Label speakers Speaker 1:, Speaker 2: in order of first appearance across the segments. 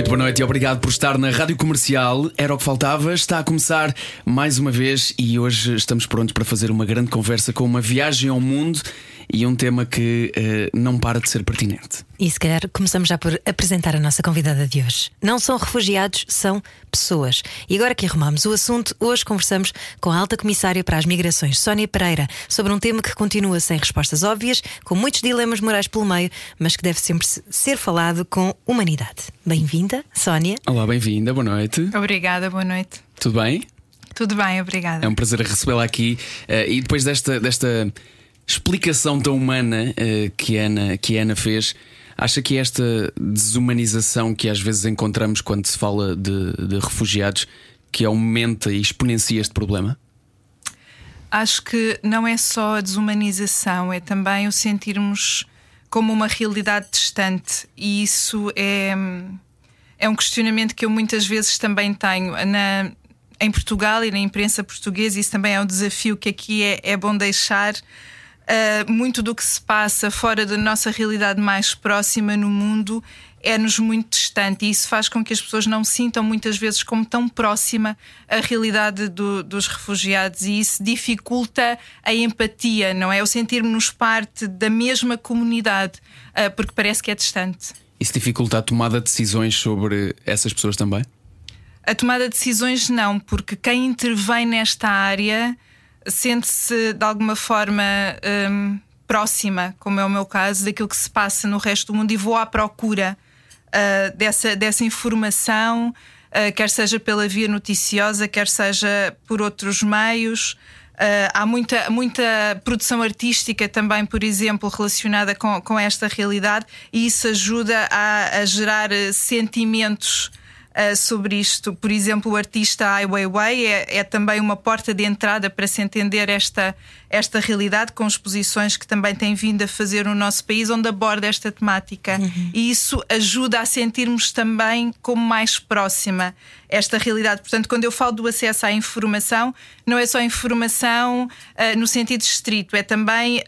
Speaker 1: Muito boa noite e obrigado por estar na Rádio Comercial. Era o que faltava, está a começar mais uma vez e hoje estamos prontos para fazer uma grande conversa com uma viagem ao mundo e um tema que uh, não para de ser pertinente.
Speaker 2: E se calhar começamos já por apresentar a nossa convidada de hoje. Não são refugiados, são pessoas. E agora que arrumamos o assunto, hoje conversamos com a alta comissária para as migrações, Sónia Pereira, sobre um tema que continua sem respostas óbvias, com muitos dilemas morais pelo meio, mas que deve sempre ser falado com humanidade. Bem-vinda, Sónia.
Speaker 1: Olá, bem-vinda, boa noite.
Speaker 3: Obrigada, boa noite.
Speaker 1: Tudo bem?
Speaker 3: Tudo bem, obrigada.
Speaker 1: É um prazer recebê-la aqui uh, e depois desta, desta explicação tão humana uh, que, Ana, que Ana fez. Acha que esta desumanização que às vezes encontramos quando se fala de, de refugiados que aumenta e exponencia este problema?
Speaker 3: Acho que não é só a desumanização, é também o sentirmos como uma realidade distante, e isso é, é um questionamento que eu muitas vezes também tenho. Na, em Portugal e na imprensa portuguesa, isso também é um desafio que aqui é, é bom deixar uh, muito do que se passa fora da nossa realidade mais próxima no mundo é-nos muito distante e isso faz com que as pessoas não sintam muitas vezes como tão próxima a realidade do, dos refugiados e isso dificulta a empatia, não é? O sentirmos parte da mesma comunidade, uh, porque parece que é distante.
Speaker 1: Isso dificulta a tomada de decisões sobre essas pessoas também?
Speaker 3: A tomada de decisões não, porque quem intervém nesta área sente-se de alguma forma um, próxima, como é o meu caso, daquilo que se passa no resto do mundo e vou à procura uh, dessa, dessa informação, uh, quer seja pela via noticiosa, quer seja por outros meios. Uh, há muita, muita produção artística também, por exemplo, relacionada com, com esta realidade, e isso ajuda a, a gerar sentimentos uh, sobre isto. Por exemplo, o artista Ai Weiwei é, é também uma porta de entrada para se entender esta, esta realidade, com exposições que também tem vindo a fazer no nosso país, onde aborda esta temática. Uhum. E isso ajuda a sentirmos também como mais próxima esta realidade. Portanto, quando eu falo do acesso à informação, não é só informação uh, no sentido estrito, é também uh,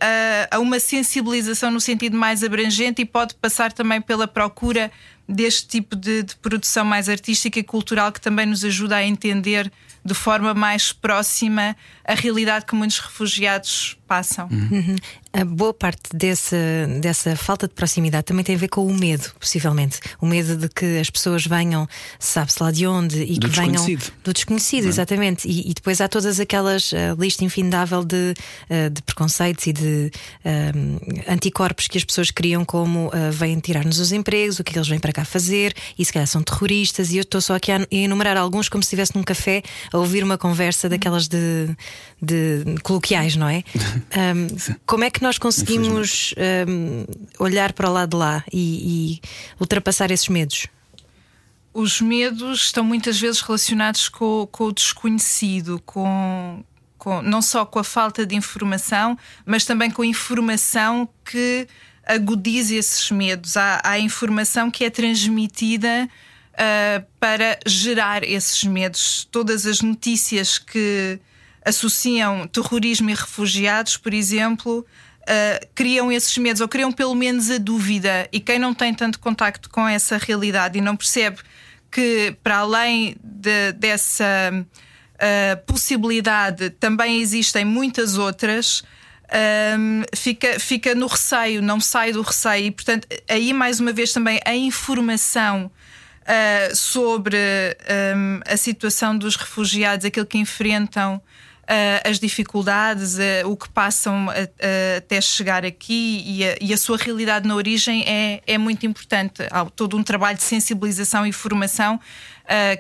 Speaker 3: a uma sensibilização no sentido mais abrangente e pode passar também pela procura deste tipo de, de, produção mais artística e cultural que também nos ajuda a entender de forma mais próxima a realidade que muitos refugiados passam.
Speaker 2: Uhum. A boa parte desse, dessa falta de proximidade também tem a ver com o medo, possivelmente. O medo de que as pessoas venham, sabe-se lá de onde, e
Speaker 1: do
Speaker 2: que venham
Speaker 1: do
Speaker 2: desconhecido, é? exatamente. E, e, depois há todas aquelas uh, lista infindável de, uh, de preconceitos e de uh, anticorpos que as pessoas criam, como uh, vêm tirar-nos os empregos, o que, é que eles vêm para cá fazer, e se calhar são terroristas. E eu estou só aqui a enumerar alguns como se estivesse num café a ouvir uma conversa daquelas de, de coloquiais, não é? Um, como é que nós conseguimos um, olhar para o lado de lá e, e ultrapassar esses medos?
Speaker 3: Os medos estão muitas vezes relacionados com, com o desconhecido, com, com, não só com a falta de informação, mas também com a informação que agudiza esses medos. Há, há informação que é transmitida uh, para gerar esses medos. Todas as notícias que associam terrorismo e refugiados, por exemplo, uh, criam esses medos, ou criam pelo menos a dúvida. E quem não tem tanto contacto com essa realidade e não percebe que, para além de, dessa uh, possibilidade, também existem muitas outras. Um, fica, fica no receio, não sai do receio, e portanto, aí mais uma vez também a informação uh, sobre um, a situação dos refugiados, aquilo que enfrentam as dificuldades, uh, o que passam até chegar aqui e a, e a, sua realidade na origem é, é muito importante. Há todo um trabalho de sensibilização e formação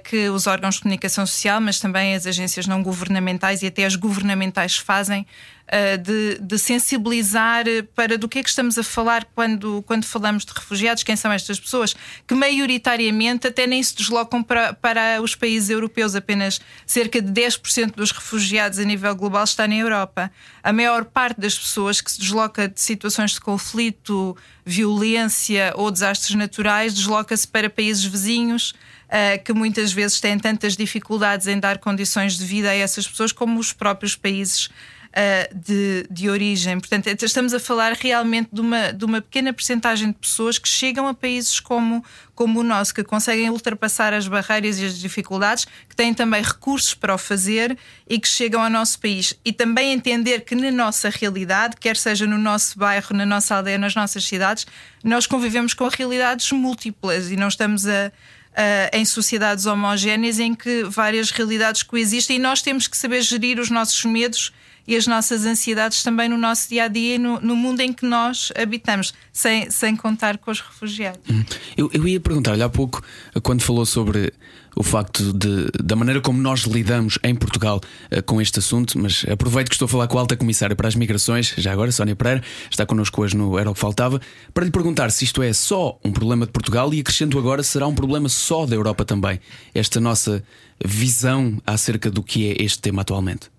Speaker 3: que os órgãos de comunicação social, mas também as agências não governamentais e até as governamentais fazem uh, de, de, sensibilizar para do que é que estamos a falar quando, quando falamos de refugiados, quem são estas pessoas, que maioritariamente até nem se deslocam para, para os países europeus, apenas cerca de 10% dos refugiados a nível global está na Europa. A maior parte das pessoas que se desloca de situações de conflito, violência ou desastres naturais desloca-se para países vizinhos uh, que muitas vezes têm tantas dificuldades em dar condições de vida a essas pessoas como os próprios países uh, de, de origem. Portanto, estamos a falar realmente de uma, de uma pequena percentagem de pessoas que chegam a países como, como o nosso, que conseguem ultrapassar as barreiras e as dificuldades, que têm também recursos para o fazer e que chegam ao nosso país. E também entender que na nossa realidade, quer seja no nosso bairro, na nossa aldeia, nas nossas cidades, nós convivemos com realidades múltiplas e não estamos a Uh, em sociedades homogéneas em que várias realidades coexistem e nós temos que saber gerir os nossos medos e as nossas ansiedades também no nosso dia a dia no, no mundo em que nós habitamos, sem, sem contar com os refugiados. Hum.
Speaker 1: Eu, eu ia perguntar-lhe há pouco, quando falou sobre o facto de, da maneira como nós lidamos em Portugal uh, com este assunto, mas aproveito que estou a falar com a alta comissária para as migrações, já agora, Sónia Pereira, está connosco hoje no Era o que Faltava, para lhe perguntar se isto é só um problema de Portugal e acrescento agora, será um problema só da Europa também, esta nossa visão acerca do que é este tema atualmente.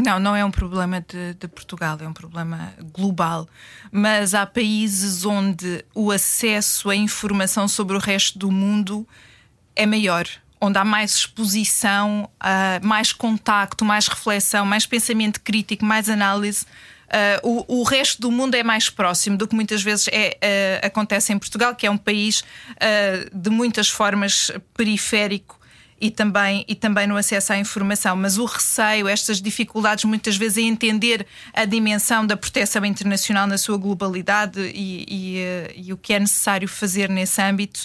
Speaker 3: Não, não é um problema de, de, Portugal, é um problema global. Mas há países onde o acesso à informação sobre o resto do mundo é maior, onde há mais exposição, uh, mais contacto, mais reflexão, mais pensamento crítico, mais análise. Uh, o, o, resto do mundo é mais próximo do que muitas vezes é, uh, acontece em Portugal, que é um país de muitas formas periférico e também, e também no acesso à informação. Mas o receio, estas dificuldades muitas vezes em entender a dimensão da proteção internacional na sua globalidade e, e, eh, e o que é necessário fazer nesse âmbito.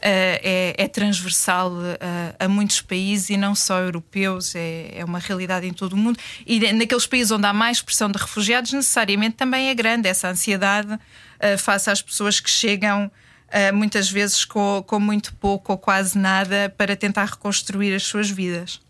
Speaker 3: Uh, é, é, transversal uh, a muitos países e não só europeus, é, é, uma realidade em todo o mundo. E naqueles países onde há mais pressão de refugiados, necessariamente também é grande essa ansiedade uh, face às pessoas que chegam muitas vezes com, com muito pouco ou quase nada para tentar reconstruir as suas vidas.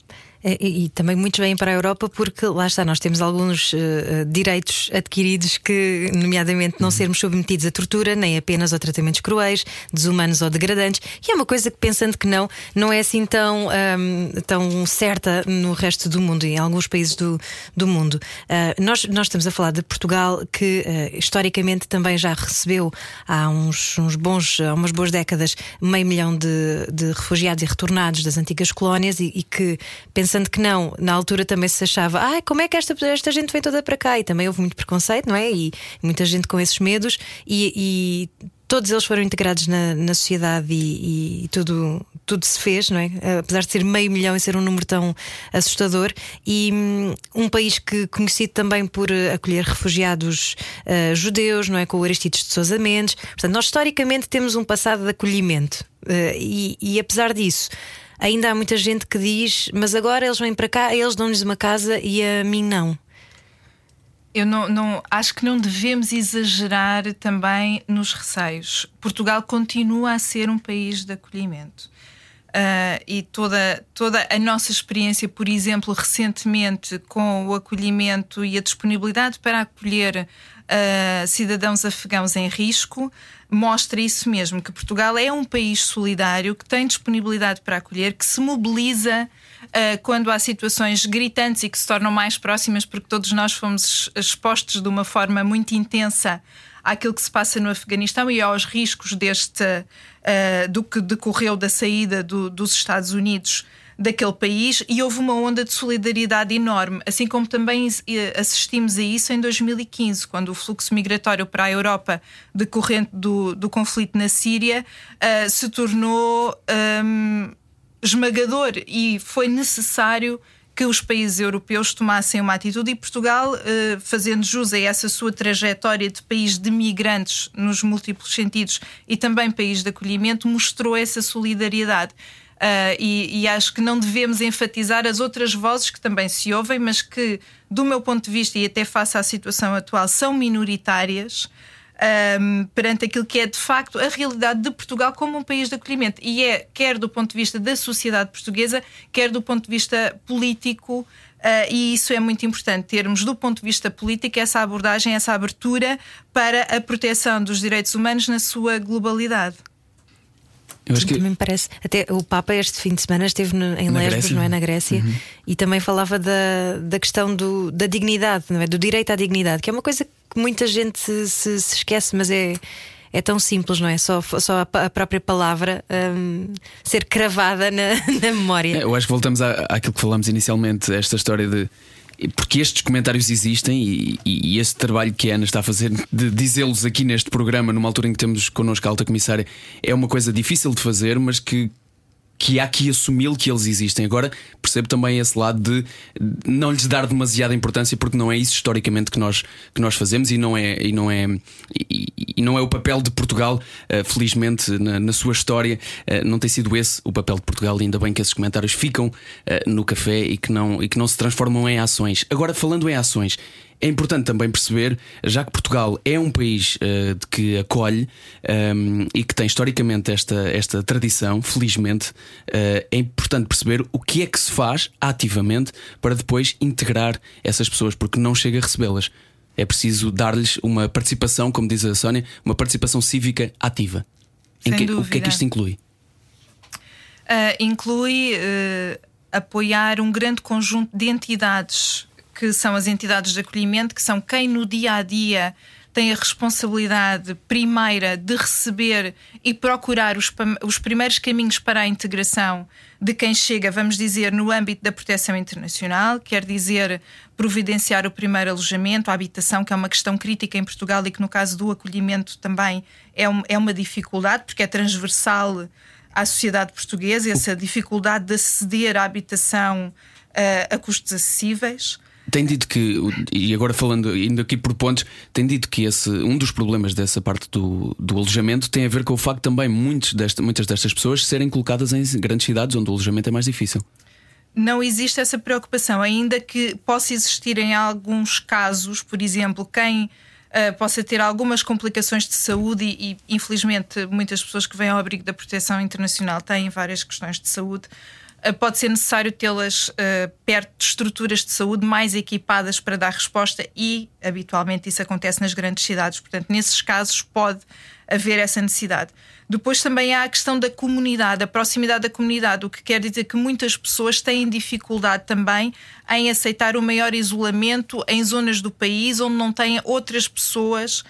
Speaker 2: É, e, e, também muito bem para a Europa, porque lá está, nós temos alguns uh, direitos adquiridos que, nomeadamente, não sermos submetidos a tortura, nem apenas a tratamentos cruéis, desumanos ou degradantes. E é uma coisa que, pensando que não, não é assim tão, um, tão certa no resto do mundo, em alguns países do, do mundo. Uh, nós, nós estamos a falar de Portugal, que uh, historicamente também já recebeu há uns, uns bons, há umas boas décadas, meio milhão de, de refugiados e retornados das antigas colónias e, e que, pensando pensando que não, na altura também se achava, ah, como é que esta, esta gente vem toda para cá? E também houve muito preconceito, não é? E muita gente com esses medos, e, e todos eles foram integrados na, na sociedade e, e, tudo, tudo se fez, não é? Apesar de ser meio milhão e ser um número tão assustador, e hum, um país que conhecido também por acolher refugiados uh, judeus, não é? Com o Aristides de Sousa Mendes. Portanto, nós historicamente temos um passado de acolhimento, uh, e, e apesar disso ainda há muita gente que diz: Mas agora eles vêm para cá, eles dão-lhes uma casa e a mim não.
Speaker 3: Eu não, não, acho que não devemos exagerar também nos receios. Portugal continua a ser um país de acolhimento. Uh, e toda, toda a nossa experiência, por exemplo, recentemente com o acolhimento e a disponibilidade para acolher uh, cidadãos afegãos em risco, mostra isso mesmo, que Portugal é um país solidário, que tem disponibilidade para acolher, que se mobiliza uh, quando há situações gritantes e que se tornam mais próximas, porque todos nós fomos expostos de uma forma muito intensa àquilo que se passa no Afeganistão e aos riscos deste uh, do que decorreu da saída do, dos Estados Unidos daquele país e houve uma onda de solidariedade enorme, assim como também eh, assistimos a isso em 2015, quando o fluxo migratório para a Europa decorrente do, do conflito na Síria uh, se tornou um, esmagador e foi necessário que os países europeus tomassem uma atitude e Portugal, eh, fazendo jus a essa sua trajetória de país de migrantes nos múltiplos sentidos e também país de acolhimento, mostrou essa solidariedade. Uh, e, e, acho que não devemos enfatizar as outras vozes que também se ouvem, mas que, do meu ponto de vista e até face à situação atual, são minoritárias. Um, perante aquilo que é de facto a realidade de Portugal como um país de acolhimento. E é, quer do ponto de vista da sociedade portuguesa, quer do ponto de vista político, Uh, e isso é muito importante, termos do ponto de vista político essa abordagem, essa abertura para a proteção dos direitos humanos na sua globalidade.
Speaker 2: Eu acho que... Também me parece. Até o Papa este fim de semana esteve no, em na Lesbos, Grécia. não é? Na Grécia, uhum. e também falava da, da questão do, da dignidade, não é? Do direito à dignidade, que é uma coisa que muita gente se, se, se esquece, mas é é tão simples, não é? Só, só a, própria palavra um, ser cravada na, na memória.
Speaker 1: É, eu acho que voltamos à, àquilo que falamos inicialmente, esta história de porque estes comentários existem e, e, e esse trabalho que a Ana está a fazer de dizê-los aqui neste programa, numa altura em que temos connosco a alta comissária, é uma coisa difícil de fazer, mas que, que há que assumi-lo que eles existem. Agora percebo também esse lado de não lhes dar demasiada importância, porque não é isso historicamente que nós, que nós fazemos e não é, e não é, e, e não é o papel de Portugal, uh, felizmente, na, na, sua história, uh, não tem sido esse o papel de Portugal, e ainda bem que esses comentários ficam uh, no café e que, não, e que não se transformam em ações. Agora, falando em ações. É importante também perceber, já que Portugal é um país uh, que acolhe um, ehm, e que tem historicamente esta, esta tradição, felizmente, uh, é importante perceber o que é que se faz ativamente para depois integrar essas pessoas, porque não chega a recebê-las. É preciso dar-lhes uma participação, como diz a Sónia, uma participação cívica ativa. Que. O que é que isto inclui?
Speaker 3: Uh, inclui apoiar um grande conjunto de entidades que são as entidades de acolhimento, que são quem no dia a dia tem a responsabilidade primeira de receber e procurar os, os primeiros caminhos para a integração de quem chega, vamos dizer, no âmbito da proteção internacional, quer dizer, providenciar o primeiro alojamento, a habitação, que é uma questão crítica em Portugal e que no caso do acolhimento também é, um, é uma dificuldade, porque é transversal à sociedade portuguesa, essa dificuldade de aceder à habitação uh, a custos acessíveis.
Speaker 1: Tem dito que, e agora falando, indo aqui por pontos, tem dito que esse, um dos problemas dessa parte do, do alojamento tem a ver com o facto também muitos desta, muitas destas pessoas serem colocadas em grandes cidades onde o alojamento é mais difícil.
Speaker 3: Não existe essa preocupação, ainda que possa existir em alguns casos, por exemplo, quem uh, possa ter algumas complicações de saúde e, e, infelizmente, muitas pessoas que vêm ao abrigo da proteção internacional têm várias questões de saúde. Eh, pode ser necessário tê-las uh, perto de estruturas de saúde mais equipadas para dar resposta e, habitualmente, isso acontece nas grandes cidades. Portanto, nesses casos pode haver essa necessidade. Depois também há a questão da comunidade, a proximidade da comunidade, o que quer dizer que muitas pessoas têm dificuldade também em aceitar o maior isolamento em zonas do país onde não têm outras pessoas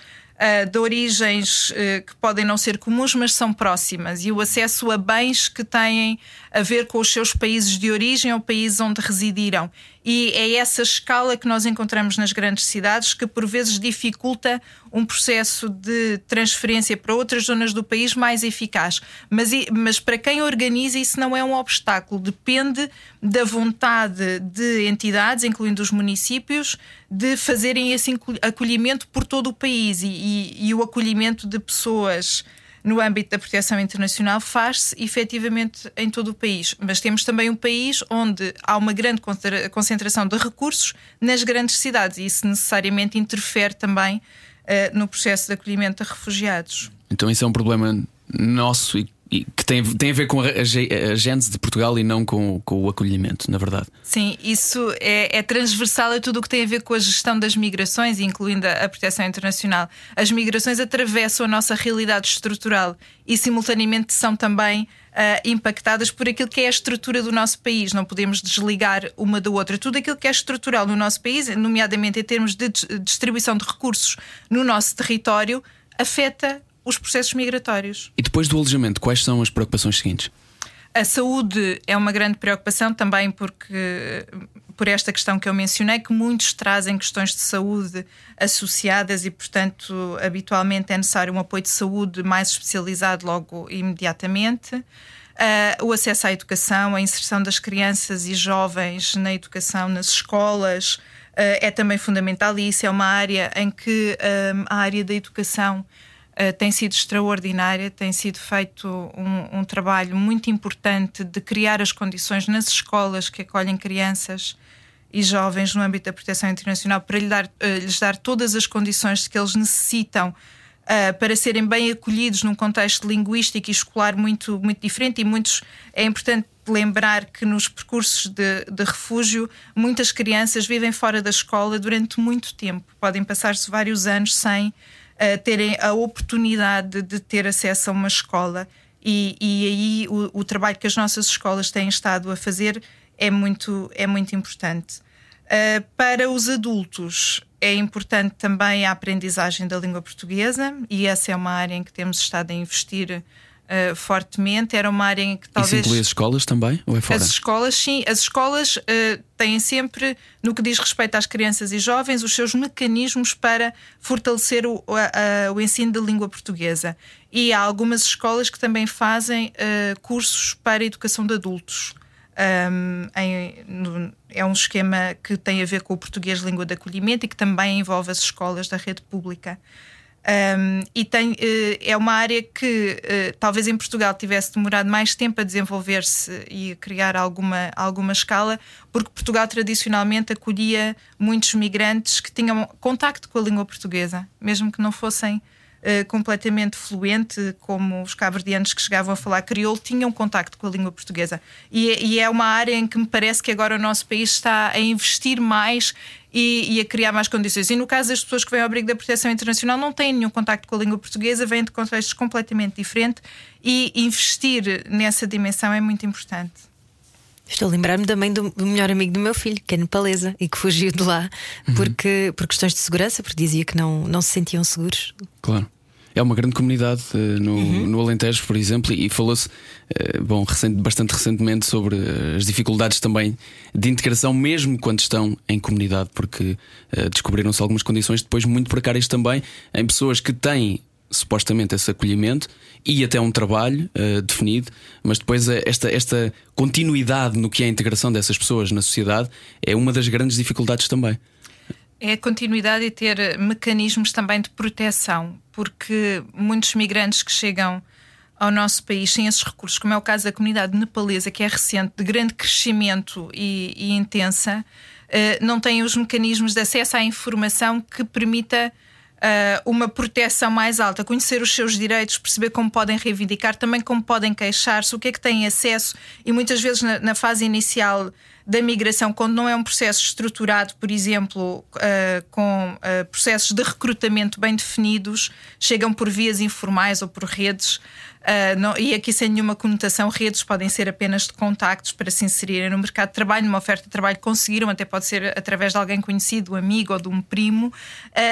Speaker 3: de origens uh, que podem não ser comuns, mas são próximas, e o acesso a bens que têm a ver com os seus países de origem ou países onde residiram. E é essa escala que nós encontramos nas grandes cidades que por vezes dificulta um processo de transferência para outras zonas do país mais eficaz. Mas, mas para quem organiza, isso não é um obstáculo, depende da vontade de entidades, incluindo os municípios, de fazerem esse acolhimento por todo o país e, e, e o acolhimento de pessoas no âmbito da proteção internacional faz-se efetivamente em todo o país. Mas temos também um país onde há uma grande concentração de recursos nas grandes cidades e isso necessariamente interfere também uh, no processo de acolhimento de refugiados.
Speaker 1: Então, isso é um problema nosso e que tem, tem a ver com a, a, a gênese de Portugal e não com, com, o acolhimento, na verdade.
Speaker 3: Sim, isso é, é transversal a tudo o que tem a ver com a gestão das migrações, incluindo a, a proteção internacional. As migrações atravessam a nossa realidade estrutural e, simultaneamente, são também Uh, impactadas por aquilo que é a estrutura do nosso país. Não podemos desligar uma da outra. Tudo aquilo que é estrutural no nosso país, nomeadamente em termos de distribuição de recursos no nosso território, afeta os processos migratórios.
Speaker 1: E depois do alojamento, quais são as preocupações seguintes?
Speaker 3: A saúde é uma grande preocupação também porque por esta questão que eu mencionei, que muitos trazem questões de saúde associadas e, portanto, habitualmente é necessário um apoio de saúde mais especializado logo imediatamente. Uh, o acesso à educação, a inserção das crianças e jovens na educação nas escolas uh, é também fundamental e isso é uma área em que uh, a área da educação eh, tem sido extraordinária, tem sido feito um, um, trabalho muito importante de criar as condições nas escolas que acolhem crianças e jovens no âmbito da proteção internacional para dar, uh, lhes dar todas as condições que eles necessitam uh, para serem bem acolhidos num contexto linguístico e escolar muito, muito diferente. E muitos é importante lembrar que nos percursos de, de, refúgio muitas crianças vivem fora da escola durante muito tempo, podem passar-se vários anos sem terem a oportunidade de ter acesso a uma escola. E, e aí o, o, trabalho que as nossas escolas têm estado a fazer é muito, é muito importante. Uh, para os adultos, é importante também a aprendizagem da língua portuguesa, e essa é uma área em que temos estado a investir uh, fortemente. Era uma área em que talvez.
Speaker 1: Isso inclui as escolas também? Ou é fora?
Speaker 3: As escolas, sim. As escolas uh, têm sempre, no que diz respeito às crianças e jovens, os seus mecanismos para fortalecer o, a, a, o ensino da língua portuguesa. E há algumas escolas que também fazem uh, cursos para a educação de adultos. Um, em, no, é um esquema que tem a ver com o português língua de acolhimento e que também envolve as escolas da rede pública. Um, e tem, uh, é uma área que uh, talvez em Portugal tivesse demorado mais tempo a desenvolver-se e a criar alguma, alguma escala, porque Portugal tradicionalmente acolhia muitos migrantes que tinham contacto com a língua portuguesa, mesmo que não fossem Uh, completamente fluente, como os cabo-verdianos que chegavam a falar crioulo, tinham contacto com a língua portuguesa. E, e, é uma área em que me parece que agora o nosso país está a investir mais e, e, a criar mais condições. E no caso das pessoas que vêm ao abrigo da proteção internacional, não têm nenhum contacto com a língua portuguesa, vêm de contextos completamente diferentes e investir nessa dimensão é muito importante.
Speaker 2: Estou a lembrar-me também do, do, melhor amigo do meu filho, que é nepalesa, e que fugiu de lá uhum. porque, por questões de segurança, porque dizia que não, não se sentiam seguros.
Speaker 1: Claro. É uma grande comunidade uh, no, uhum. no Alentejo, por exemplo, e falou-se uh, bom, recente, bastante recentemente sobre uh, as dificuldades também de integração, mesmo quando estão em comunidade, porque descobriram-se algumas condições depois muito precárias também em pessoas que têm supostamente esse acolhimento e até um trabalho definido, mas depois esta, esta continuidade no que é a integração dessas pessoas na sociedade é uma das grandes dificuldades também.
Speaker 3: É a continuidade e ter mecanismos também de proteção, porque muitos migrantes que chegam ao nosso país sem esses recursos, como é o caso da comunidade nepalesa, que é recente, de grande crescimento e, e intensa, uh, não têm os mecanismos de acesso à informação que permita uh, uma proteção mais alta, conhecer os seus direitos, perceber como podem reivindicar, também como podem queixar-se, o que é que têm acesso, e muitas vezes na, na fase inicial da migração, quando não é um processo estruturado, por exemplo, uh, com uh, processos de recrutamento bem definidos, chegam por vias informais ou por redes. Uh, não, e aqui sem nenhuma conotação, redes podem ser apenas de contactos para se inserirem no mercado de trabalho, numa oferta de trabalho conseguiram, até pode ser através de alguém conhecido, amigo ou de um primo, uh,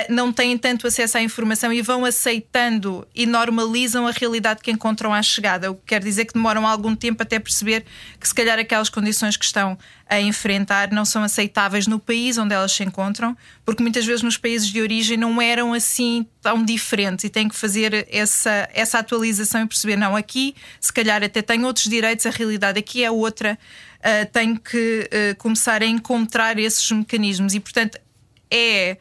Speaker 3: não têm tanto acesso à informação e vão aceitando e normalizam a realidade que encontram à chegada, o que quer dizer que demoram algum tempo até perceber que se calhar aquelas condições que estão a enfrentar não são aceitáveis no país onde elas se encontram, porque muitas vezes nos países de origem não eram assim tão diferentes e têm que fazer essa, essa atualização e perceber, não, aqui se calhar até tem outros direitos, a realidade aqui é outra, uh, tenho que uh, começar a encontrar esses mecanismos e, portanto, é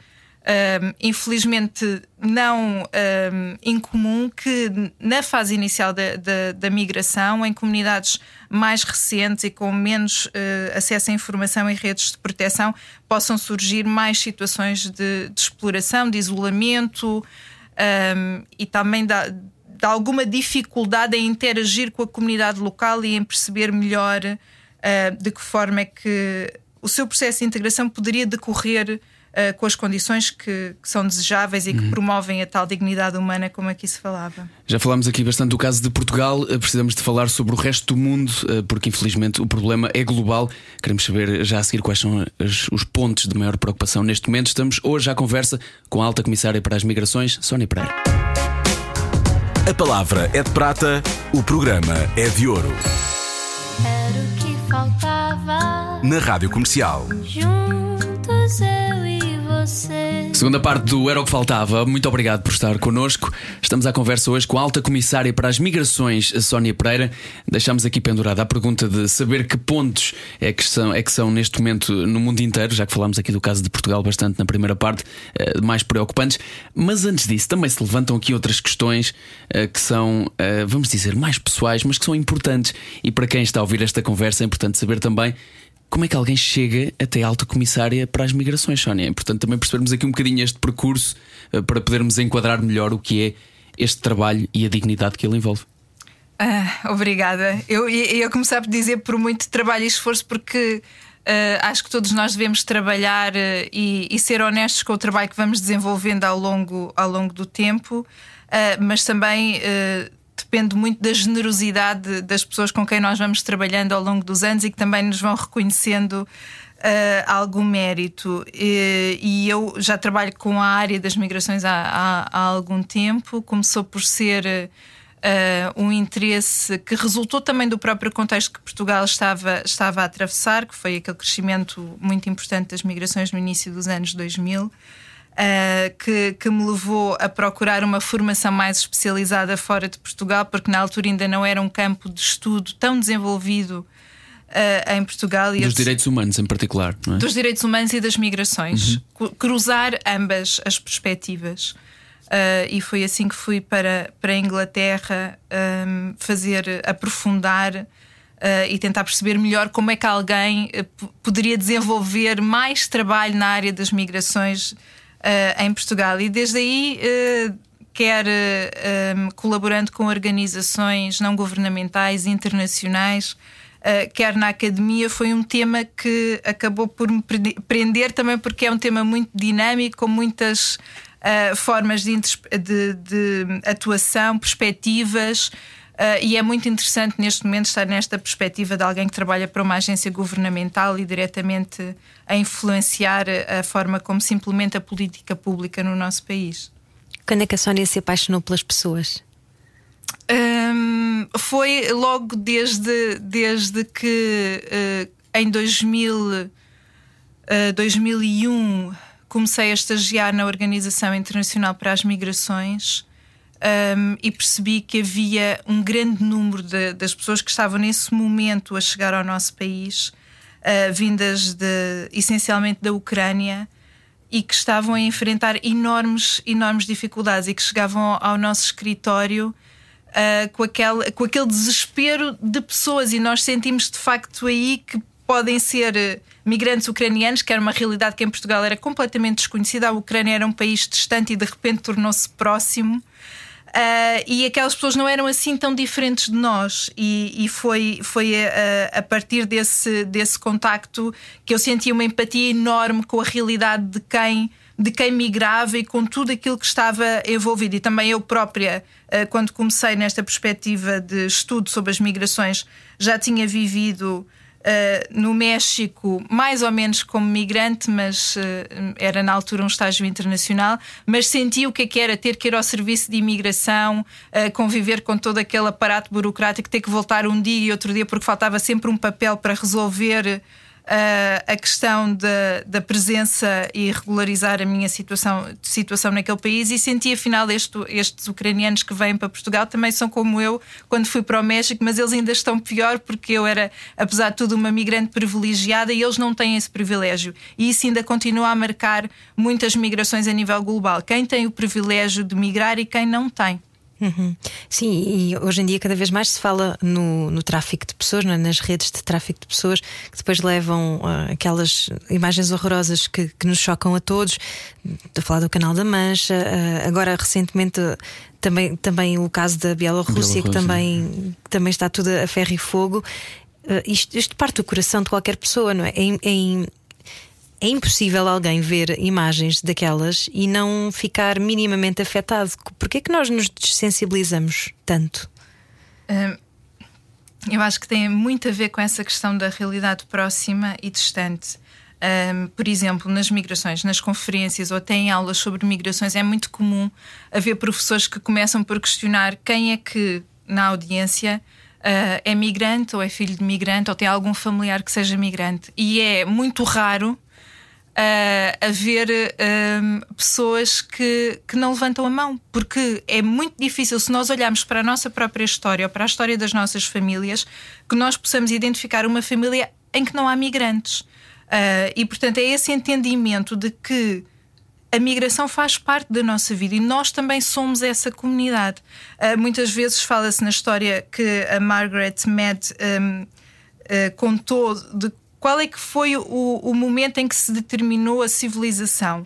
Speaker 3: um, infelizmente não um, incomum que na fase inicial da, da, da, migração, em comunidades mais recentes e com menos uh, acesso à informação e redes de proteção, possam surgir mais situações de, de exploração, de isolamento um, e também da, de alguma dificuldade em interagir com a comunidade local e em perceber melhor uh, de que forma é que o seu processo de integração poderia decorrer uh, com as condições que, que são desejáveis e que uhum. promovem a tal dignidade humana, como aqui se falava.
Speaker 1: Já falámos aqui bastante do caso de Portugal, uh, precisamos de falar sobre o resto do mundo, uh, porque infelizmente o problema é global. Queremos saber já a seguir quais são as, os pontos de maior preocupação neste momento. Estamos hoje à conversa com a Alta Comissária para as Migrações, Sónia Pereira.
Speaker 4: A palavra é de prata, o programa é de ouro.
Speaker 5: Era o que faltava.
Speaker 4: Na Rádio Comercial.
Speaker 5: Juntos eu e.
Speaker 1: Segunda parte do Era o que Faltava. Muito obrigado por estar connosco. Estamos à conversa hoje com a alta comissária para as migrações, Sónia Pereira. Deixámos aqui pendurada a pergunta de saber que pontos é que, são, é que são neste momento no mundo inteiro, já que falámos aqui do caso de Portugal bastante na primeira parte, eh, mais preocupantes. Mas antes disso, também se levantam aqui outras questões eh, que são, eh, vamos dizer, mais pessoais, mas que são importantes. E para quem está a ouvir esta conversa, é importante saber também como é que alguém chega até a alta comissária para as migrações, Sónia? É importante também percebermos aqui um bocadinho este percurso uh, para podermos enquadrar melhor o que é este trabalho e a dignidade que ele envolve.
Speaker 3: Ah, obrigada. Eu ia começar por dizer por muito trabalho e esforço, porque uh, acho que todos nós devemos trabalhar uh, e, e, ser honestos com o trabalho que vamos desenvolvendo ao longo, ao longo do tempo, mas também depende muito da generosidade das pessoas com quem nós vamos trabalhando ao longo dos anos e que também nos vão reconhecendo Uh, algum mérito. E, eu já trabalho com a área das migrações há, há, há algum tempo. Começou por ser uh, um interesse que resultou também do próprio contexto que Portugal estava, estava a atravessar, que foi aquele crescimento muito importante das migrações no início dos anos 2000. Uh, que, que, me levou a procurar uma formação mais especializada fora de Portugal, porque na altura ainda não era um campo de estudo tão desenvolvido uh, em Portugal.
Speaker 1: Dos direitos humanos, em particular, é?
Speaker 3: Dos direitos humanos e das migrações. Uhum. Cruzar ambas as perspectivas. Uh, e foi assim que fui para, para a Inglaterra um, fazer, aprofundar Uh, e tentar perceber melhor como é que alguém uh, poderia desenvolver mais trabalho na área das migrações uh, em Portugal. E desde aí, uh, quer uh, um, colaborando com organizações não governamentais internacionais, quer na academia, foi um tema que acabou por me prender também porque é um tema muito dinâmico, com muitas formas de, de, de atuação, perspectivas. Uh, e é muito interessante neste momento estar nesta perspectiva de alguém que trabalha para uma agência governamental e diretamente a influenciar a forma como se implementa a política pública no nosso país.
Speaker 2: Quando é que a Sónia se apaixonou pelas pessoas?
Speaker 3: Um, foi logo desde, desde que uh, em 2000, uh, 2001 comecei a estagiar na Organização Internacional para as Migrações um, e percebi que havia um grande número de, das pessoas que estavam nesse momento a chegar ao nosso país, uh, vindas de, essencialmente da Ucrânia, e que estavam a enfrentar enormes, enormes dificuldades e que chegavam ao nosso escritório uh, com, aquele, com aquele desespero de pessoas, e nós sentimos de facto aí que podem ser migrantes ucranianos, que era uma realidade que em Portugal era completamente desconhecida. A Ucrânia era um país distante e de repente tornou-se próximo. Uh, e aquelas pessoas não eram assim tão diferentes de nós, e, e foi, foi a, a, partir desse, desse contacto que eu senti uma empatia enorme com a realidade de quem, de quem migrava e com tudo aquilo que estava envolvido. E também eu própria, uh, quando comecei nesta perspectiva de estudo sobre as migrações, já tinha vivido uh, no México, mais ou menos como migrante, mas uh, era na altura um estágio internacional, mas senti o que, é que era ter que ir ao serviço de imigração, uh, conviver com todo aquele aparato burocrático, ter que voltar um dia e outro dia porque faltava sempre um papel para resolver a questão da, da presença e regularizar a minha situação, situação naquele país e senti afinal este, estes ucranianos que vêm para Portugal também são como eu quando fui para o México, mas eles ainda estão pior porque eu era, apesar de tudo, uma migrante privilegiada e eles não têm esse privilégio. E isso ainda continua a marcar muitas migrações a nível global. Quem tem o privilégio de migrar e quem não tem.
Speaker 2: Uhum. Sim, e hoje em dia cada vez mais se fala no, no tráfico de pessoas, é? nas redes de tráfico de pessoas, que depois levam uh, aquelas imagens horrorosas que, que, nos chocam a todos. Estou a falar do Canal da Mancha, uh, agora recentemente também, também o caso da Bielorrússia, que também, que também está tudo a ferro e fogo. Uh, isto, isto, parte do coração de qualquer pessoa, não é? É, é, é impossível alguém ver imagens daquelas e não ficar minimamente afetado. Porquê é que nós nos desensibilizamos tanto?
Speaker 3: Hum, eu acho que tem muito a ver com essa questão da realidade próxima e distante. Um, por exemplo, nas migrações, nas conferências ou até em aulas sobre migrações, é muito comum haver professores que começam por questionar quem é que na audiência uh, é migrante ou é filho de migrante ou tem algum familiar que seja migrante. E é muito raro uh, haver uh, pessoas que, que não levantam a mão, porque é muito difícil, se nós olharmos para a nossa própria história ou para a história das nossas famílias, que nós possamos identificar uma família em que não há migrantes. Uh, e portanto é esse entendimento de que a migração faz parte da nossa vida e nós também somos essa comunidade. Uh, muitas vezes fala-se na história que a Margaret Mead um, uh, contou de qual é que foi o, o momento em que se determinou a civilização?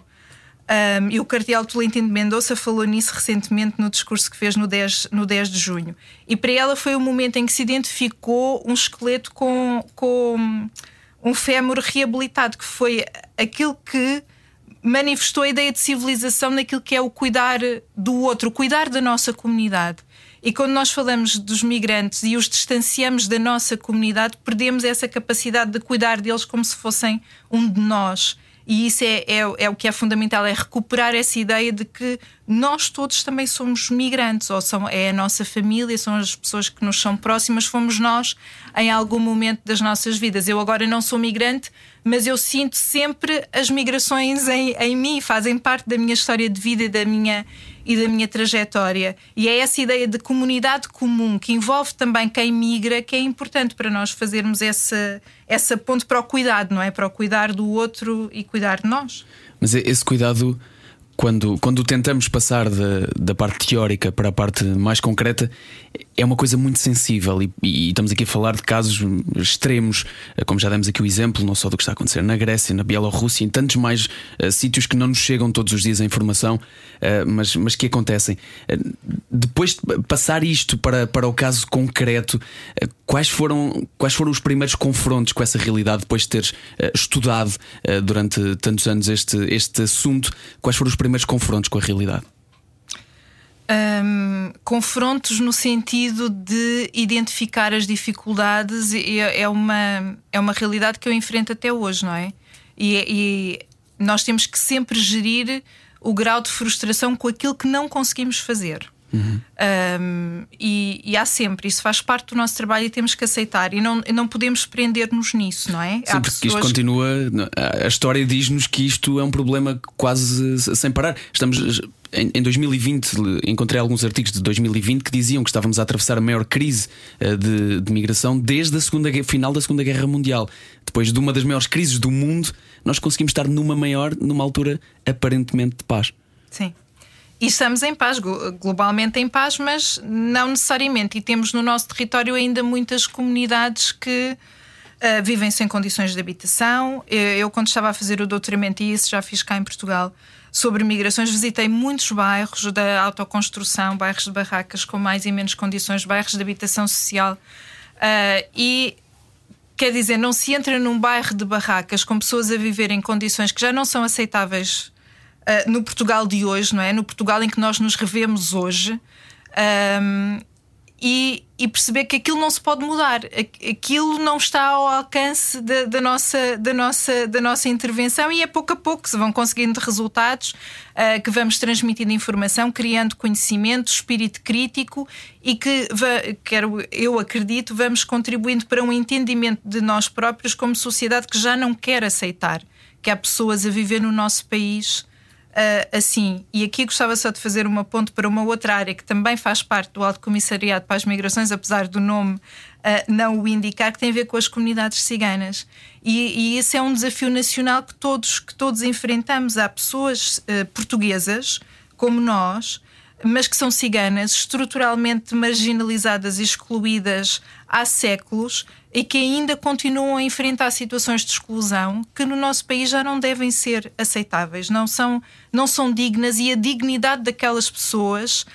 Speaker 3: Um, e o cardeal Tolentino de Mendonça falou nisso recentemente no discurso que fez no 10, no 10 de junho. E para ela foi o momento em que se identificou um esqueleto com, com um fémur reabilitado, que foi aquilo que manifestou a ideia de civilização naquilo que é o cuidar do outro, o cuidar da nossa comunidade. E quando nós falamos dos migrantes e os distanciamos da nossa comunidade, perdemos essa capacidade de cuidar deles como se fossem um de nós. E isso é, é, é, o que é fundamental, é recuperar essa ideia de que nós todos também somos migrantes, ou são, é a nossa família, são as pessoas que nos são próximas, fomos nós em algum momento das nossas vidas. Eu agora não sou migrante, mas eu sinto sempre as migrações em, em mim, fazem parte da minha história de vida da minha e da minha trajetória. E é essa ideia de comunidade comum que envolve também quem migra que é importante para nós fazermos essa, essa ponte para o cuidado, não é? Para o cuidar do outro e cuidar de nós.
Speaker 1: Mas esse cuidado quando, quando tentamos passar da, da parte teórica para a parte mais concreta, é uma coisa muito sensível e, e, estamos aqui a falar de casos extremos, eh, como já demos aqui o exemplo, não só do que está a acontecer na Grécia, na Bielorrússia, em tantos mais uh, sítios que não nos chegam todos os dias a informação, uh, mas, mas que acontecem. Uh, depois de passar isto para, para o caso concreto, quais, foram, quais foram os primeiros confrontos com essa realidade depois de teres estudado durante tantos anos este, este assunto? Quais foram os primeiros confrontos com a realidade?
Speaker 3: Um, confrontos no sentido de identificar as dificuldades é, é, uma, é uma realidade que eu enfrento até hoje, não é? E, e nós temos que sempre gerir o grau de frustração com aquilo que não conseguimos fazer. Uhum. Um, e, e, há sempre, isso faz parte do nosso trabalho e temos que aceitar. E não, não podemos prender-nos nisso, não é?
Speaker 1: Sim, há porque isto continua. A história diz-nos que isto é um problema quase sem parar. Estamos. Em 2020, encontrei alguns artigos de 2020 que diziam que estávamos a atravessar a maior crise eh, de, de migração desde a segunda, final da Segunda Guerra Mundial. Depois de uma das maiores crises do mundo, nós conseguimos estar numa maior, numa altura aparentemente de paz.
Speaker 3: Sim. E estamos em paz, globalmente em paz, mas não necessariamente. E temos no nosso território ainda muitas comunidades que uh, vivem sem condições de habitação. Eu, quando estava a fazer o doutoramento, e isso já fiz cá em Portugal, sobre migrações, visitei muitos bairros da autoconstrução, bairros de barracas com mais e menos condições, bairros de habitação social. Uh, e quer dizer, não se entra num bairro de barracas com pessoas a viver em condições que já não são aceitáveis uh, no Portugal de hoje, não é? No Portugal em que nós nos revemos hoje. Um, e, e, perceber que aquilo não se pode mudar, aquilo não está ao alcance da, da, nossa, da, nossa, da nossa intervenção e é pouco a pouco se vão conseguindo resultados, uh, que vamos transmitindo informação, criando conhecimento, espírito crítico e que, quero, eu acredito, vamos contribuindo para um entendimento de nós próprios como sociedade que já não quer aceitar que há pessoas a viver no nosso país uh, assim. E aqui gostava só de fazer uma ponto para uma outra área que também faz parte do Alto Comissariado para as Migrações, apesar do nome uh, não o indicar, que tem a ver com as comunidades ciganas. E, e esse é um desafio nacional que todos, que todos enfrentamos. Há pessoas uh, portuguesas, como nós, mas que são ciganas, estruturalmente marginalizadas e excluídas há séculos e que ainda continuam a enfrentar situações de exclusão que no nosso país já não devem ser aceitáveis, não são, não são dignas e a dignidade daquelas pessoas.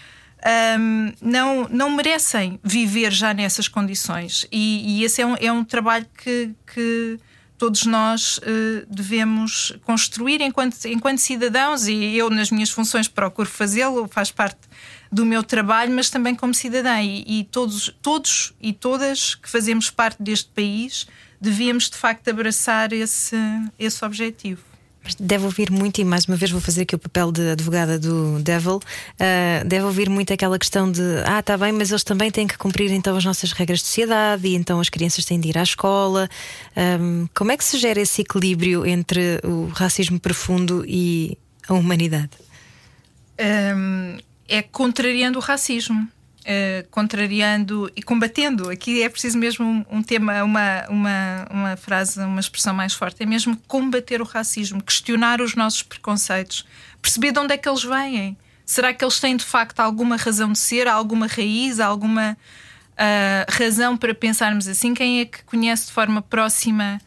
Speaker 3: Um, não, não merecem viver já nessas condições. E, e esse é um, é um trabalho que, que todos nós uh, devemos construir enquanto, enquanto cidadãos, e eu, nas minhas funções, procuro fazê-lo, faz parte do meu trabalho, mas também como cidadã. E, e, todos, todos e todas que fazemos parte deste país devíamos, de facto, abraçar esse, esse objetivo.
Speaker 2: Deve ouvir muito, e mais uma vez vou fazer aqui o papel de advogada do Devil. Uh, deve ouvir muito aquela questão de ah, está bem, mas eles também têm que cumprir então as nossas regras de sociedade e então as crianças têm de ir à escola. Um, como é que se gera esse equilíbrio entre o racismo profundo e a humanidade?
Speaker 3: Um, é contrariando o racismo. Uh, contrariando e combatendo. Aqui é preciso mesmo um, um, tema, uma, uma, uma frase, uma expressão mais forte. É mesmo combater o racismo, questionar os nossos preconceitos, perceber de onde é que eles vêm. Será que eles têm de facto alguma razão de ser, alguma raiz, alguma uh, razão para pensarmos assim? Quem é que conhece de forma próxima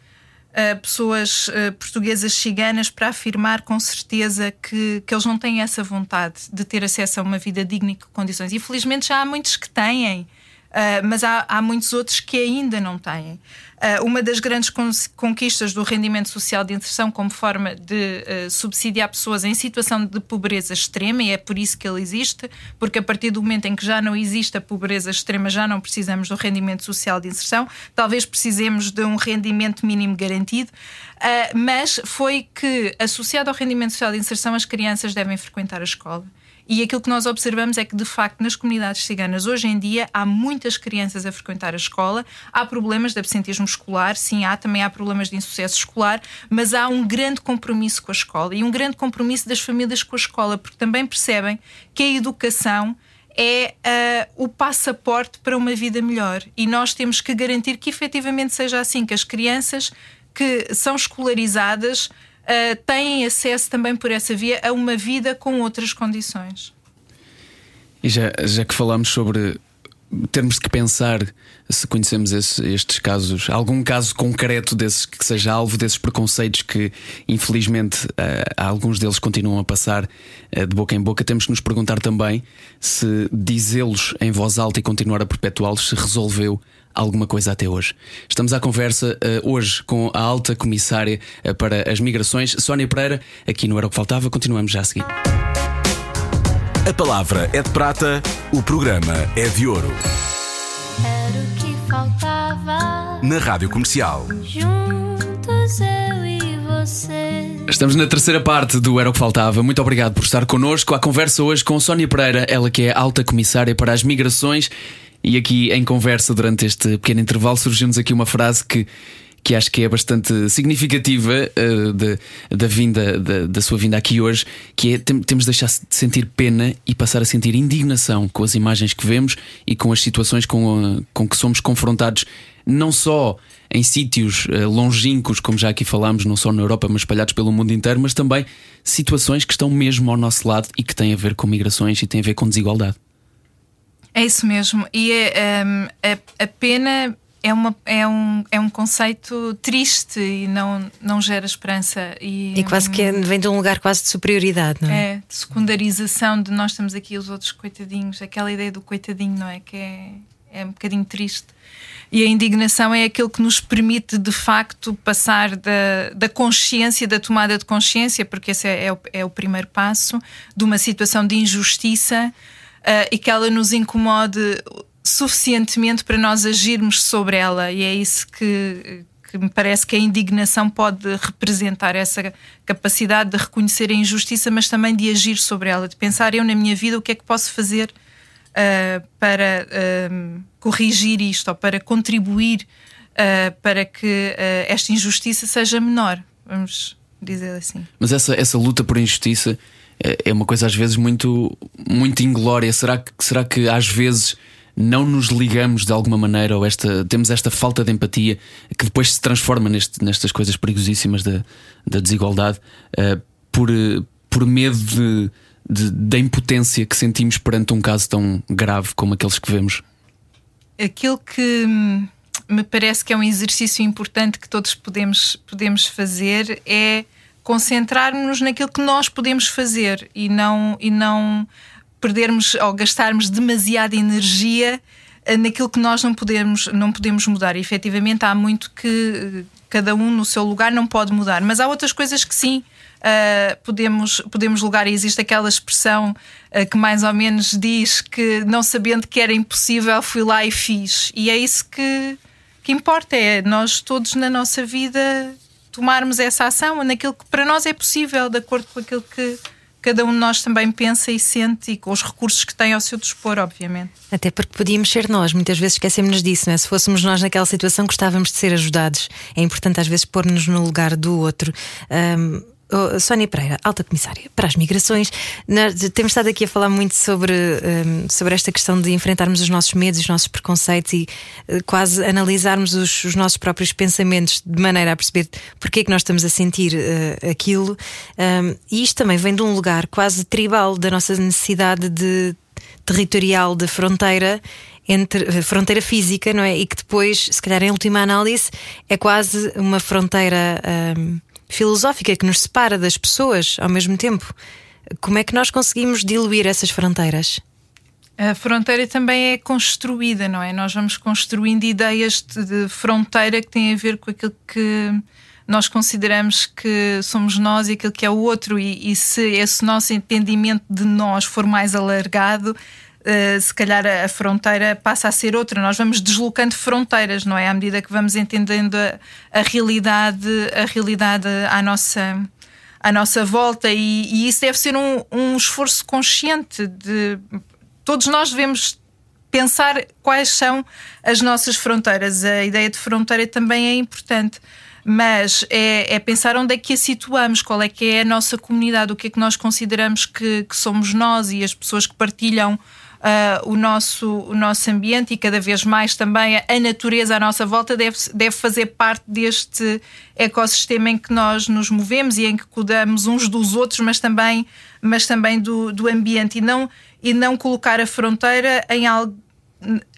Speaker 3: pessoas uh, portuguesas ciganas para afirmar com certeza que, que eles não têm essa vontade de ter acesso a uma vida digna e com condições. Infelizmente já há muitos que têm. Uh, mas há, há muitos outros que ainda não têm. Uh, uma das grandes conquistas do rendimento social de inserção como forma de uh, subsidiar pessoas em situação de pobreza extrema, e é por isso que ele existe, porque a partir do momento em que já não existe a pobreza extrema, já não precisamos do rendimento social de inserção, talvez precisemos de um rendimento mínimo garantido. Mas foi que, associado ao rendimento social de inserção, as crianças devem frequentar a escola. E aquilo que nós observamos é que, de facto, nas comunidades ciganas, hoje em dia, há muitas crianças a frequentar a escola, há problemas de absentismo escolar, sim, há também há problemas de insucesso escolar, mas há um grande compromisso com a escola e um grande compromisso das famílias com a escola, porque também percebem que a educação é uh, o passaporte para uma vida melhor. E nós temos que garantir que efetivamente seja assim, que as crianças que são escolarizadas uh, têm acesso também por essa via a uma vida com outras condições.
Speaker 1: E já, já que falamos sobre termos que pensar se conhecemos esse, estes casos, algum caso concreto desses que seja alvo desses preconceitos que, infelizmente, uh, alguns deles continuam a passar uh, de boca em boca, temos que nos perguntar também se dizê-los em voz alta e continuar a perpetuá-los se resolveu alguma coisa até hoje. Estamos à conversa uh, hoje com a alta comissária uh, para as migrações, Sónia Pereira, aqui no Era o que Faltava. Continuamos já a seguir.
Speaker 4: A palavra é de prata, o programa é de ouro.
Speaker 5: Era o que faltava.
Speaker 4: Na Rádio Comercial.
Speaker 5: Juntos eu e você.
Speaker 1: Estamos na terceira parte do Era o que Faltava. Muito obrigado por estar connosco. A conversa hoje com Sónia Pereira, ela que é alta comissária para as migrações e aqui em conversa durante este pequeno intervalo surgiu-nos aqui uma frase que que acho que é bastante significativa uh, de, da vinda da, da, sua vinda aqui hoje, que é tem, temos de deixar de sentir pena e passar a sentir indignação com as imagens que vemos e com as situações com, uh, com que somos confrontados, não só em sítios uh, longínquos, como já aqui falámos, não só na Europa, mas espalhados pelo mundo inteiro, mas também situações que estão mesmo ao nosso lado e que têm a ver com migrações e têm a ver com desigualdade.
Speaker 3: É isso mesmo. E é, um, a, a, pena é, uma, é, um, é um conceito triste e não, não gera esperança.
Speaker 2: E, e quase que é, vem de um lugar quase de superioridade, não é?
Speaker 3: É, de secundarização de nós estamos aqui os outros coitadinhos, aquela ideia do coitadinho, não é? Que é, é um bocadinho triste. E a indignação é aquilo que nos permite de facto passar da, da consciência, da tomada de consciência, porque esse é, é, o, é o primeiro passo, de uma situação de injustiça e que ela nos incomode suficientemente para nós agirmos sobre ela, e é isso que, que me parece que a indignação pode representar essa capacidade de reconhecer a injustiça, mas também de agir sobre ela, de pensar eu na minha vida o que é que posso fazer uh, para uh, corrigir isto ou para contribuir uh, para que esta injustiça seja menor, vamos dizer assim.
Speaker 1: Mas essa, essa luta por injustiça é, é uma coisa às vezes muito, muito inglória. Será que, será que às vezes não nos ligamos de alguma maneira ou esta, temos esta falta de empatia que depois se transforma neste, nestas coisas perigosíssimas da, da desigualdade uh, por, por medo de, de, da impotência que sentimos perante um caso tão grave como aqueles que vemos?
Speaker 3: Aquilo que me parece que é um exercício importante que todos podemos, podemos fazer é concentrarmos naquilo que nós podemos fazer e não, e não perdermos ou gastarmos demasiada energia eh, naquilo que nós não podemos, não podemos mudar. E, efetivamente, há muito que eh, cada um no seu lugar não pode mudar, mas há outras coisas que sim. Uh, podemos, podemos lugar e existe aquela expressão uh, que mais ou menos diz que não sabendo que era impossível fui lá e fiz e é isso que, que importa é nós todos na nossa vida tomarmos essa ação naquilo que para nós é possível, de acordo com aquilo que cada um de nós também pensa e sente e com os recursos que tem ao seu dispor, obviamente.
Speaker 2: Até porque podíamos ser nós, muitas vezes esquecemos disso, é? Se fôssemos nós naquela situação, gostávamos de ser ajudados. É importante às vezes pôr-nos no lugar do outro. Um, Oh, Sónia Pereira, alta comissária para as migrações, nós temos estado aqui a falar muito sobre, um, sobre esta questão de enfrentarmos os nossos medos, os nossos preconceitos e uh, quase analisarmos os, os, nossos próprios pensamentos de maneira a perceber porque é que nós estamos a sentir uh, aquilo. Um, e isto também vem de um lugar quase tribal da nossa necessidade de territorial de fronteira entre eh, fronteira física, não é? E que depois, se calhar em última análise, é quase uma fronteira. Um, filosófica que nos separa das pessoas ao mesmo tempo. Como é que nós conseguimos diluir essas fronteiras?
Speaker 3: A fronteira também é construída, não é? Nós vamos construindo ideias de, fronteira que têm a ver com aquilo que nós consideramos que somos nós e aquilo que é o outro, e, e se esse nosso entendimento de nós for mais alargado, uh, se calhar a, a, fronteira passa a ser outra. Nós vamos deslocando fronteiras, não é? À medida que vamos entendendo a, a realidade, a realidade à nossa à nossa volta e, e isso deve ser um, um esforço consciente de todos nós devemos pensar quais são as nossas fronteiras. A ideia de fronteira também é importante. Mas é, é, pensar onde é que a situamos, qual é que é a nossa comunidade, o que é que nós consideramos que, que somos nós e as pessoas que partilham uh, o, nosso, o nosso ambiente e cada vez mais também a natureza à nossa volta deve, deve fazer parte deste ecossistema em que nós nos movemos e em que cuidamos uns dos outros, mas também, mas também do, do ambiente e não e não colocar a fronteira em algo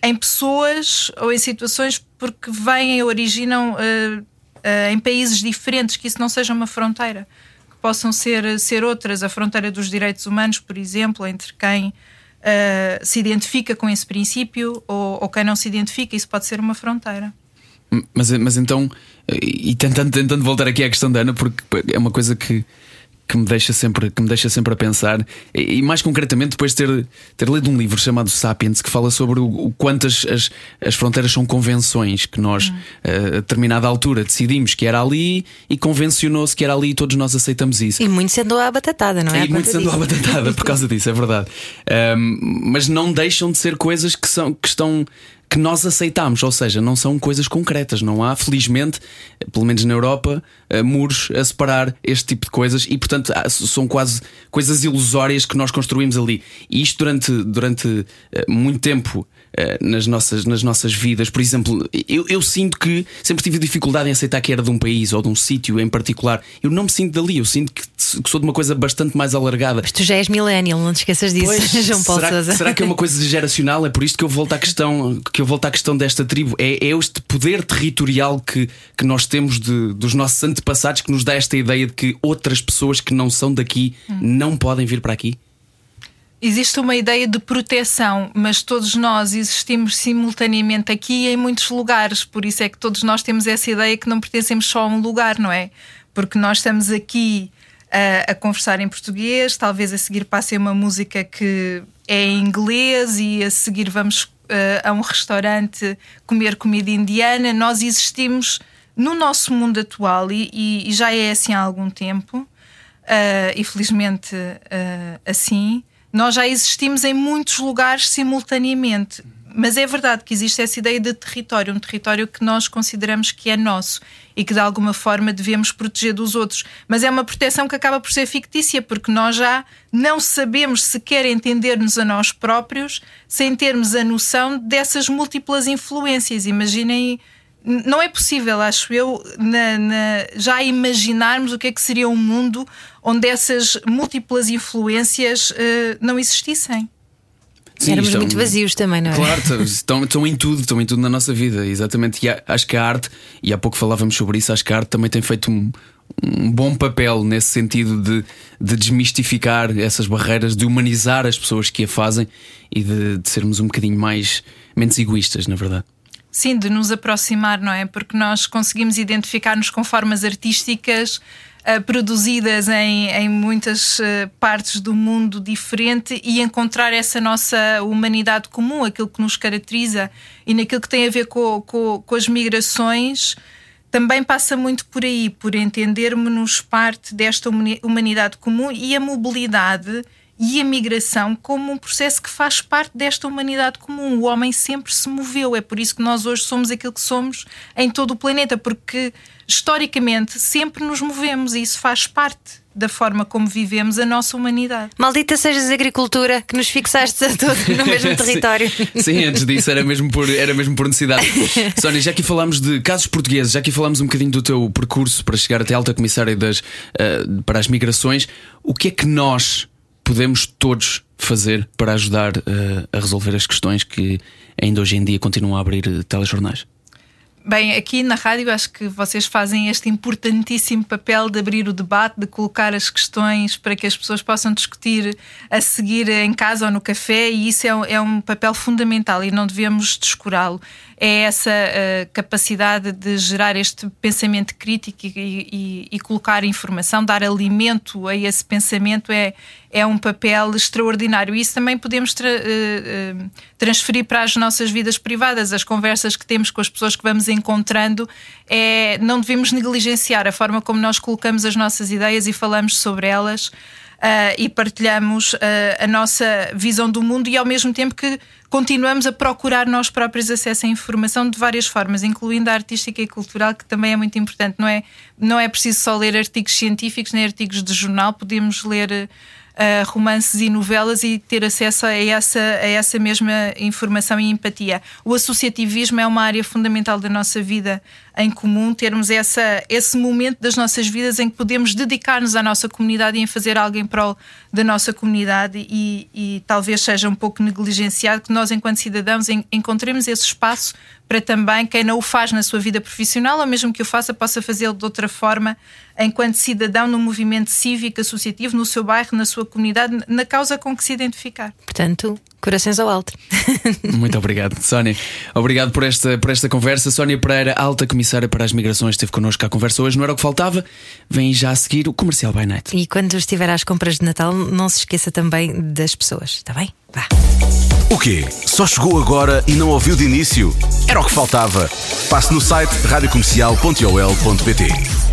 Speaker 3: em pessoas ou em situações porque vêm e originam uh, uh, em países diferentes, que isso não seja uma fronteira, que possam ser, ser outras. A fronteira dos direitos humanos, por exemplo, entre quem uh, se identifica com esse princípio ou, ou, quem não se identifica, isso pode ser uma fronteira.
Speaker 1: Mas, mas então, e tentando, tentando voltar aqui à questão da Ana, porque é uma coisa que que me deixa sempre, que me deixa sempre a pensar, e, e mais concretamente depois de ter, ter lido um livro chamado Sapiens que fala sobre o, o quanto as, as, as, fronteiras são convenções que nós, hum. a determinada altura, decidimos que era ali e convencionou-se que era ali e todos nós aceitamos isso.
Speaker 2: E muito sendo a batatada, não é?
Speaker 1: E muito sendo a batatada por causa disso, é verdade. Um, mas não deixam de ser coisas que, são, que estão que nós aceitamos, ou seja, não são coisas concretas. Não há, felizmente, pelo menos na Europa, eh, muros a separar este tipo de coisas e, portanto, são quase coisas ilusórias que nós construímos ali. E isto durante, durante eh, muito tempo nas, nossas, nas nossas vidas. Por exemplo, eu, eu sinto que sempre tive dificuldade em aceitar que era de um país ou de um sítio em particular. Eu não me sinto dali, eu sinto que, que sou de uma coisa bastante mais alargada.
Speaker 2: Mas tu já és millennial, não te esqueças disso, pois, João Paulo
Speaker 1: será,
Speaker 2: Sousa.
Speaker 1: Será que é uma coisa geracional? É por isto que eu volto à questão, que eu volto à questão desta tribo. É, é este poder territorial que, que nós temos de, dos nossos antepassados que nos dá esta ideia de que outras pessoas que não são daqui hum. não podem vir para aqui?
Speaker 3: Existe uma ideia de proteção, mas todos nós existimos simultaneamente aqui e em muitos lugares, por isso é que todos nós temos essa ideia que não pertencemos só a um lugar, não é? Porque nós estamos aqui a, a conversar em português, talvez a seguir passe uma música que é em inglês e a seguir vamos uh, a um restaurante comer comida indiana. Nós existimos no nosso mundo atual e, e, e já é assim há algum tempo, uh, e felizmente uh, assim nós já existimos em muitos lugares simultaneamente. Mas é verdade que existe essa ideia de território, um território que nós consideramos que é nosso e que de alguma forma devemos proteger dos outros. Mas é uma proteção que acaba por ser fictícia, porque nós já não sabemos sequer entender-nos a nós próprios sem termos a noção dessas múltiplas influências. Imaginem não é possível, acho eu, na, na, já imaginarmos o que é que seria um mundo onde essas múltiplas influências uh, não existissem.
Speaker 2: Sim, Éramos estão, muito vazios também, não é?
Speaker 1: Claro, estão, estão em tudo, estão em tudo na nossa vida, exatamente. E acho que a arte, e há pouco falávamos sobre isso, acho que a arte também tem feito um, um bom papel nesse sentido de, de, desmistificar essas barreiras, de humanizar as pessoas que a fazem e de, de sermos um bocadinho mais menos egoístas, na verdade.
Speaker 3: Sim, de nos aproximar, não é? Porque nós conseguimos identificar-nos com formas artísticas uh, produzidas em, em muitas uh, partes do mundo diferente e encontrar essa nossa humanidade comum, aquilo que nos caracteriza e naquilo que tem a ver com, com, com as migrações. Também passa muito por aí, por entendermos parte desta humanidade comum e a mobilidade e a migração como um processo que faz parte desta humanidade comum. O homem sempre se moveu, é por isso que nós hoje somos aquilo que somos em todo o planeta, porque historicamente sempre nos movemos e isso faz parte da forma como vivemos a nossa humanidade.
Speaker 2: Maldita sejas agricultura, que nos fixaste a todos no mesmo território.
Speaker 1: Sim. Sim, antes disso era mesmo por, era mesmo por necessidade. Sónia, já aqui falamos de casos portugueses, já aqui falamos um bocadinho do teu percurso para chegar até a alta comissária das, uh, para as migrações. O que é que nós podemos todos fazer para ajudar uh, a resolver as questões que ainda hoje em dia continuam a abrir uh, telejornais?
Speaker 3: Bem, aqui na rádio acho que vocês fazem este importantíssimo papel de abrir o debate, de colocar as questões para que as pessoas possam discutir a seguir em casa ou no café, e isso é, é um papel fundamental e não devemos descurá-lo. É essa uh, capacidade de gerar este pensamento crítico e, e, e, colocar informação, dar alimento a esse pensamento é, é um papel extraordinário. Isso também podemos tra uh, uh, transferir para as nossas vidas privadas, as conversas que temos com as pessoas que vamos encontrando, é, não devemos negligenciar a forma como nós colocamos as nossas ideias e falamos sobre elas. Uh, e partilhamos uh, a nossa visão do mundo e ao mesmo tempo que continuamos a procurar nós próprios acesso à informação de várias formas, incluindo a artística e cultural, que também é muito importante. Não é, não é preciso só ler artigos científicos nem artigos de jornal, podemos ler uh, romances e novelas e ter acesso a essa, a essa mesma informação e empatia. O associativismo é uma área fundamental da nossa vida em comum, termos essa, esse momento das nossas vidas em que podemos dedicar-nos à nossa comunidade e em fazer algo em prol da nossa comunidade e, e talvez seja um pouco negligenciado que nós, enquanto cidadãos, en encontremos esse espaço para também quem não o faz na sua vida profissional, ou mesmo que o faça, possa fazê-lo de outra forma, enquanto cidadão no movimento cívico, associativo, no seu bairro, na sua comunidade, na causa com que se identificar.
Speaker 2: Portanto, corações ao alto.
Speaker 1: Muito obrigado, Sónia. Obrigado por esta, por esta conversa. Sónia Pereira, alta comissária para as migrações, esteve connosco à conversa hoje. Não era o que faltava. Vem já a seguir o Comercial by Night.
Speaker 2: E quando estiver às compras de Natal, não se esqueça também das pessoas, está bem? Vá.
Speaker 4: O quê? Só chegou agora e não ouviu de início? Era o que faltava. Passe no site radiocomercial.ol.pt